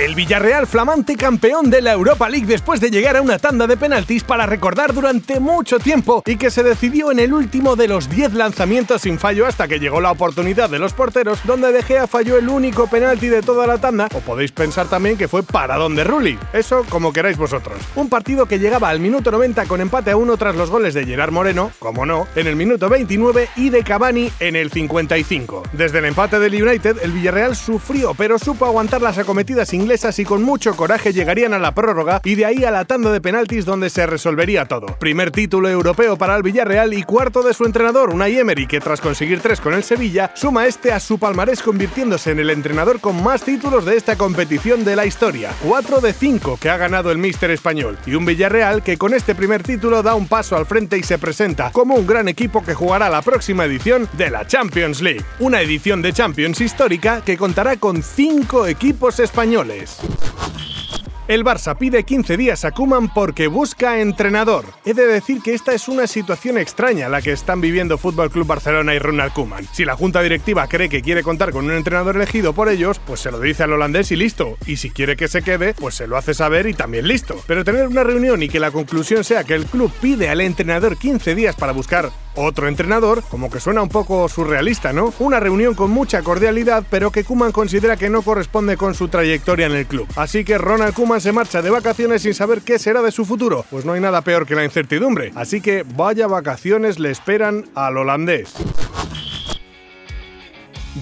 El Villarreal flamante campeón de la Europa League después de llegar a una tanda de penaltis para recordar durante mucho tiempo y que se decidió en el último de los 10 lanzamientos sin fallo hasta que llegó la oportunidad de los porteros donde De Gea falló el único penalti de toda la tanda o podéis pensar también que fue paradón de Rulli. Eso como queráis vosotros. Un partido que llegaba al minuto 90 con empate a uno tras los goles de Gerard Moreno, como no, en el minuto 29 y de Cavani en el 55. Desde el empate del United el Villarreal sufrió pero supo aguantar las acometidas inglesas y con mucho coraje llegarían a la prórroga y de ahí a la tanda de penaltis donde se resolvería todo. Primer título europeo para el Villarreal y cuarto de su entrenador, Unai Emery, que tras conseguir tres con el Sevilla, suma este a su palmarés convirtiéndose en el entrenador con más títulos de esta competición de la historia. Cuatro de cinco que ha ganado el míster español y un Villarreal que con este primer título da un paso al frente y se presenta como un gran equipo que jugará la próxima edición de la Champions League. Una edición de Champions histórica que contará con cinco equipos españoles. El Barça pide 15 días a Kuman porque busca entrenador. He de decir que esta es una situación extraña la que están viviendo Fútbol Club Barcelona y Ronald Kuman. Si la junta directiva cree que quiere contar con un entrenador elegido por ellos, pues se lo dice al holandés y listo. Y si quiere que se quede, pues se lo hace saber y también listo. Pero tener una reunión y que la conclusión sea que el club pide al entrenador 15 días para buscar otro entrenador, como que suena un poco surrealista, ¿no? Una reunión con mucha cordialidad, pero que Kuman considera que no corresponde con su trayectoria en el club. Así que Ronald Kuman se marcha de vacaciones sin saber qué será de su futuro. Pues no hay nada peor que la incertidumbre. Así que vaya vacaciones le esperan al holandés.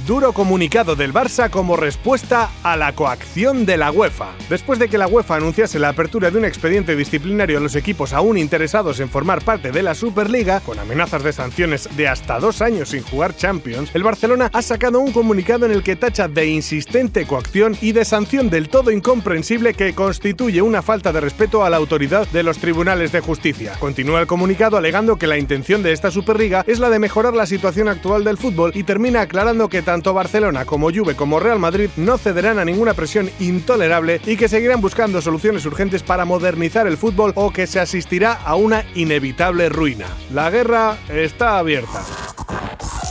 Duro comunicado del Barça como respuesta a la coacción de la UEFA. Después de que la UEFA anunciase la apertura de un expediente disciplinario a los equipos aún interesados en formar parte de la Superliga, con amenazas de sanciones de hasta dos años sin jugar Champions, el Barcelona ha sacado un comunicado en el que tacha de insistente coacción y de sanción del todo incomprensible que constituye una falta de respeto a la autoridad de los tribunales de justicia. Continúa el comunicado alegando que la intención de esta Superliga es la de mejorar la situación actual del fútbol y termina aclarando que tanto Barcelona como Juve como Real Madrid no cederán a ninguna presión intolerable y que seguirán buscando soluciones urgentes para modernizar el fútbol o que se asistirá a una inevitable ruina. La guerra está abierta.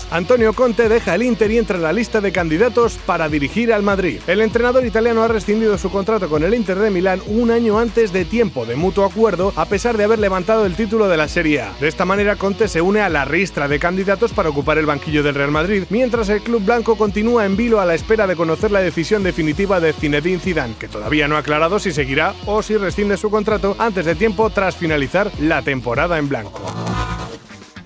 Antonio Conte deja el Inter y entra en la lista de candidatos para dirigir al Madrid. El entrenador italiano ha rescindido su contrato con el Inter de Milán un año antes de tiempo de mutuo acuerdo, a pesar de haber levantado el título de la Serie A. De esta manera, Conte se une a la ristra de candidatos para ocupar el banquillo del Real Madrid, mientras el club blanco continúa en vilo a la espera de conocer la decisión definitiva de Zinedine Zidane, que todavía no ha aclarado si seguirá o si rescinde su contrato antes de tiempo tras finalizar la temporada en blanco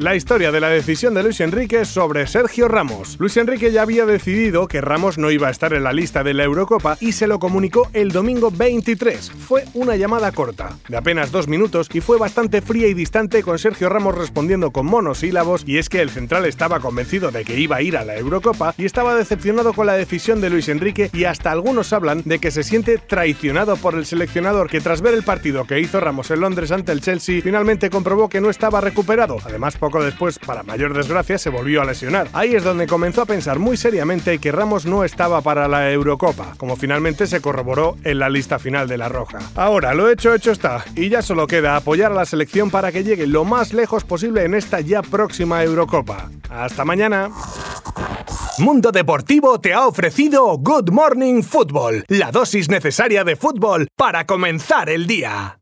la historia de la decisión de Luis Enrique sobre Sergio Ramos. Luis Enrique ya había decidido que Ramos no iba a estar en la lista de la Eurocopa y se lo comunicó el domingo 23. Fue una llamada corta, de apenas dos minutos, y fue bastante fría y distante con Sergio Ramos respondiendo con monosílabos, y es que el central estaba convencido de que iba a ir a la Eurocopa y estaba decepcionado con la decisión de Luis Enrique y hasta algunos hablan de que se siente traicionado por el seleccionador que tras ver el partido que hizo Ramos en Londres ante el Chelsea finalmente comprobó que no estaba recuperado. Además, poco después, para mayor desgracia, se volvió a lesionar. Ahí es donde comenzó a pensar muy seriamente que Ramos no estaba para la Eurocopa, como finalmente se corroboró en la lista final de la Roja. Ahora, lo hecho, hecho está, y ya solo queda apoyar a la selección para que llegue lo más lejos posible en esta ya próxima Eurocopa. Hasta mañana. Mundo Deportivo te ha ofrecido Good Morning Football, la dosis necesaria de fútbol para comenzar el día.